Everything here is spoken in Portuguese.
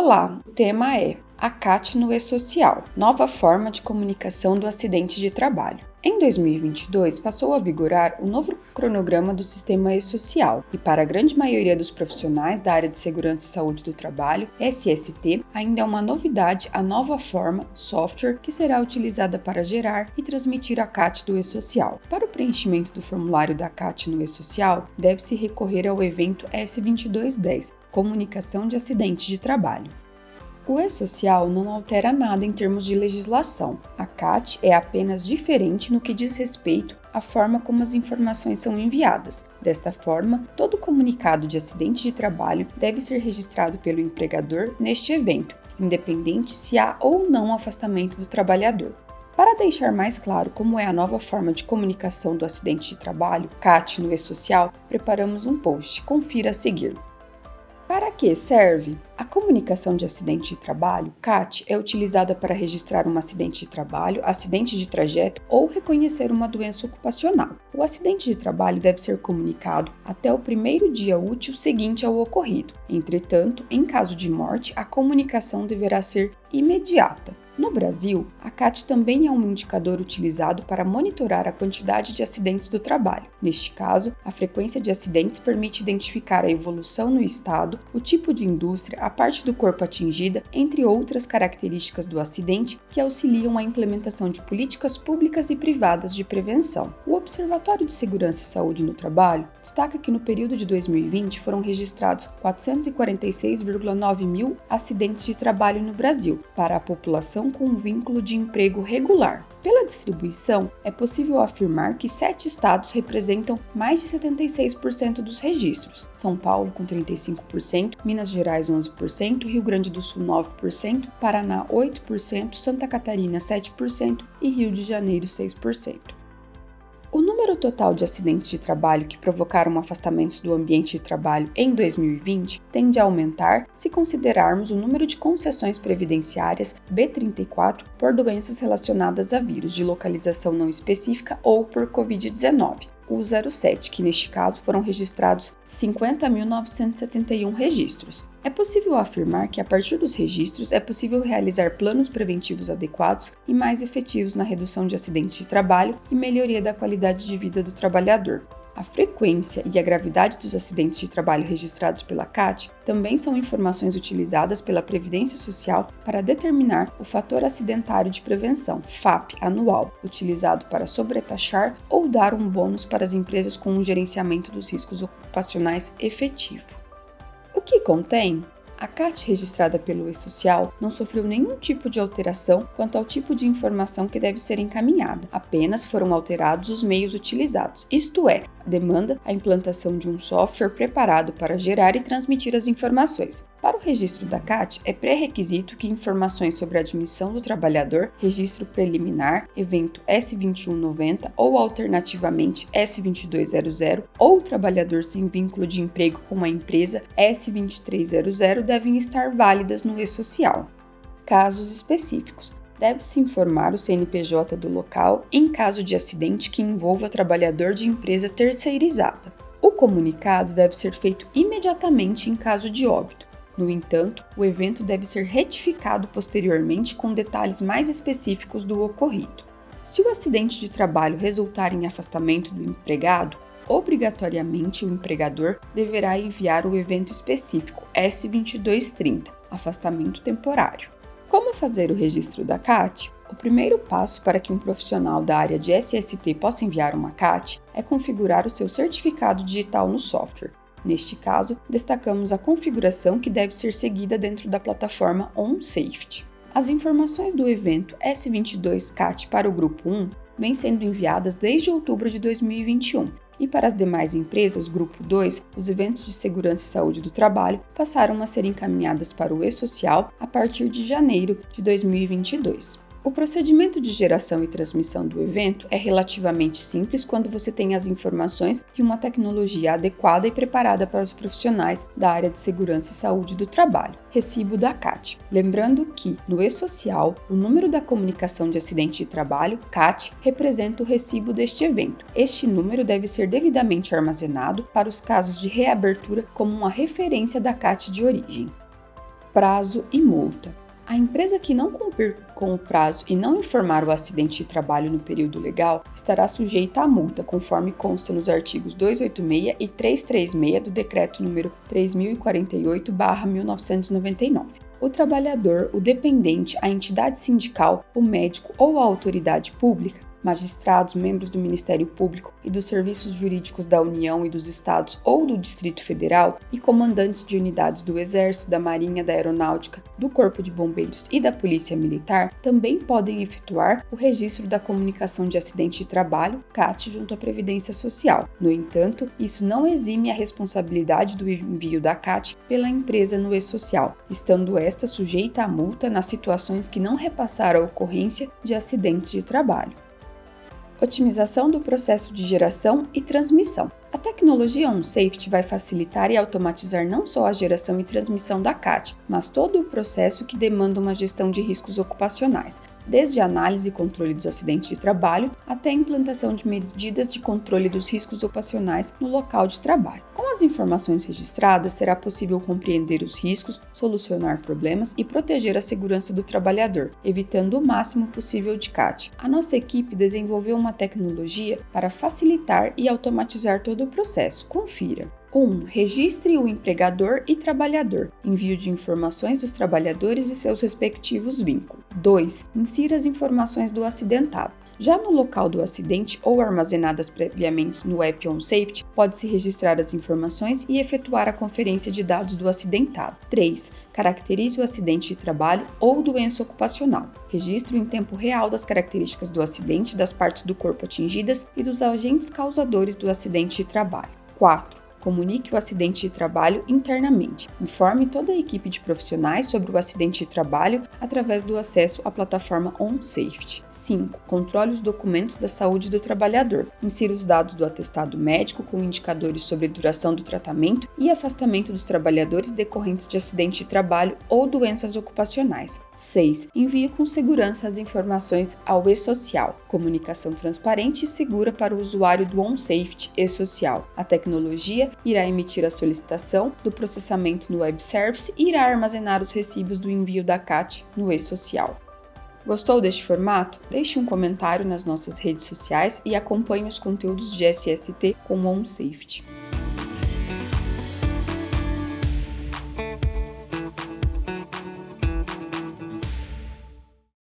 Olá, o tema é a CAT no e-social, nova forma de comunicação do acidente de trabalho. Em 2022, passou a vigorar o novo cronograma do Sistema E-Social, e para a grande maioria dos profissionais da área de segurança e saúde do trabalho, SST, ainda é uma novidade a nova forma, software, que será utilizada para gerar e transmitir a CAT do E-Social. Para o preenchimento do formulário da CAT no E-Social, deve-se recorrer ao evento S2210, Comunicação de Acidente de Trabalho. O E-Social não altera nada em termos de legislação. A CAT é apenas diferente no que diz respeito à forma como as informações são enviadas. Desta forma, todo comunicado de acidente de trabalho deve ser registrado pelo empregador neste evento, independente se há ou não afastamento do trabalhador. Para deixar mais claro como é a nova forma de comunicação do acidente de trabalho, CAT no E-Social, preparamos um post. Confira a seguir. Que serve? A comunicação de acidente de trabalho, CAT, é utilizada para registrar um acidente de trabalho, acidente de trajeto ou reconhecer uma doença ocupacional. O acidente de trabalho deve ser comunicado até o primeiro dia útil seguinte ao ocorrido. Entretanto, em caso de morte, a comunicação deverá ser imediata. No Brasil, a CAT também é um indicador utilizado para monitorar a quantidade de acidentes do trabalho. Neste caso, a frequência de acidentes permite identificar a evolução no estado, o tipo de indústria, a parte do corpo atingida, entre outras características do acidente que auxiliam a implementação de políticas públicas e privadas de prevenção. O Observatório de Segurança e Saúde no Trabalho destaca que no período de 2020 foram registrados 446,9 mil acidentes de trabalho no Brasil para a população com um vínculo de emprego regular. Pela distribuição, é possível afirmar que sete estados representam mais de 76% dos registros: São Paulo, com 35%, Minas Gerais, 11%, Rio Grande do Sul, 9%, Paraná, 8%, Santa Catarina, 7% e Rio de Janeiro, 6%. Número total de acidentes de trabalho que provocaram afastamentos do ambiente de trabalho em 2020 tende a aumentar se considerarmos o número de concessões previdenciárias B34 por doenças relacionadas a vírus de localização não específica ou por Covid-19 o 07, que neste caso foram registrados 50.971 registros. É possível afirmar que, a partir dos registros, é possível realizar planos preventivos adequados e mais efetivos na redução de acidentes de trabalho e melhoria da qualidade de vida do trabalhador. A frequência e a gravidade dos acidentes de trabalho registrados pela CAT também são informações utilizadas pela Previdência Social para determinar o fator acidentário de prevenção, FAP, anual, utilizado para sobretaxar ou dar um bônus para as empresas com um gerenciamento dos riscos ocupacionais efetivo. O que contém? A CAT registrada pelo E-Social não sofreu nenhum tipo de alteração quanto ao tipo de informação que deve ser encaminhada, apenas foram alterados os meios utilizados, isto é, a demanda a implantação de um software preparado para gerar e transmitir as informações. Para o registro da CAT, é pré-requisito que informações sobre a admissão do trabalhador, registro preliminar, evento S2190 ou alternativamente S2200 ou trabalhador sem vínculo de emprego com uma empresa S2300 devem estar válidas no e-social. Casos específicos. Deve-se informar o CNPJ do local em caso de acidente que envolva trabalhador de empresa terceirizada. O comunicado deve ser feito imediatamente em caso de óbito. No entanto, o evento deve ser retificado posteriormente com detalhes mais específicos do ocorrido. Se o acidente de trabalho resultar em afastamento do empregado, obrigatoriamente o empregador deverá enviar o evento específico S2230, afastamento temporário. Como fazer o registro da CAT? O primeiro passo para que um profissional da área de SST possa enviar uma CAT é configurar o seu certificado digital no software, Neste caso, destacamos a configuração que deve ser seguida dentro da plataforma OnSafety. As informações do evento S22CAT para o Grupo 1 vêm sendo enviadas desde outubro de 2021 e para as demais empresas, Grupo 2, os eventos de segurança e saúde do trabalho passaram a ser encaminhadas para o E-Social a partir de janeiro de 2022. O procedimento de geração e transmissão do evento é relativamente simples quando você tem as informações e uma tecnologia adequada e preparada para os profissionais da área de segurança e saúde do trabalho. Recibo da CAT. Lembrando que, no e-social, o número da comunicação de acidente de trabalho, CAT, representa o recibo deste evento. Este número deve ser devidamente armazenado para os casos de reabertura como uma referência da CAT de origem. Prazo e multa. A empresa que não cumprir com o prazo e não informar o acidente de trabalho no período legal estará sujeita à multa, conforme consta nos artigos 286 e 336 do Decreto número 3048/1999. O trabalhador, o dependente, a entidade sindical, o médico ou a autoridade pública magistrados, membros do Ministério Público e dos serviços jurídicos da União e dos Estados ou do Distrito Federal e comandantes de unidades do Exército, da Marinha, da Aeronáutica, do Corpo de Bombeiros e da Polícia Militar também podem efetuar o registro da comunicação de acidente de trabalho, CAT, junto à Previdência Social. No entanto, isso não exime a responsabilidade do envio da CAT pela empresa no e-social, estando esta sujeita à multa nas situações que não repassar a ocorrência de acidentes de trabalho. Otimização do processo de geração e transmissão. A tecnologia OnSafety vai facilitar e automatizar não só a geração e transmissão da CAT, mas todo o processo que demanda uma gestão de riscos ocupacionais, desde a análise e controle dos acidentes de trabalho até a implantação de medidas de controle dos riscos ocupacionais no local de trabalho. Com as informações registradas, será possível compreender os riscos, solucionar problemas e proteger a segurança do trabalhador, evitando o máximo possível de CAT. A nossa equipe desenvolveu uma tecnologia para facilitar e automatizar todo o processo. Confira. 1. Um, registre o empregador e trabalhador. Envio de informações dos trabalhadores e seus respectivos vínculos. 2. Insira as informações do acidentado. Já no local do acidente ou armazenadas previamente no app OnSafety, pode-se registrar as informações e efetuar a conferência de dados do acidentado. 3. Caracterize o acidente de trabalho ou doença ocupacional. Registro em tempo real das características do acidente, das partes do corpo atingidas e dos agentes causadores do acidente de trabalho. 4 Comunique o acidente de trabalho internamente. Informe toda a equipe de profissionais sobre o acidente de trabalho através do acesso à plataforma OnSafety. 5. Controle os documentos da saúde do trabalhador. Insira os dados do atestado médico com indicadores sobre duração do tratamento e afastamento dos trabalhadores decorrentes de acidente de trabalho ou doenças ocupacionais. 6. Envie com segurança as informações ao e-social. Comunicação transparente e segura para o usuário do OnSafety e-social. A tecnologia irá emitir a solicitação do processamento no web service e irá armazenar os recibos do envio da CAT no e-social. Gostou deste formato? Deixe um comentário nas nossas redes sociais e acompanhe os conteúdos de SST com OnSafety.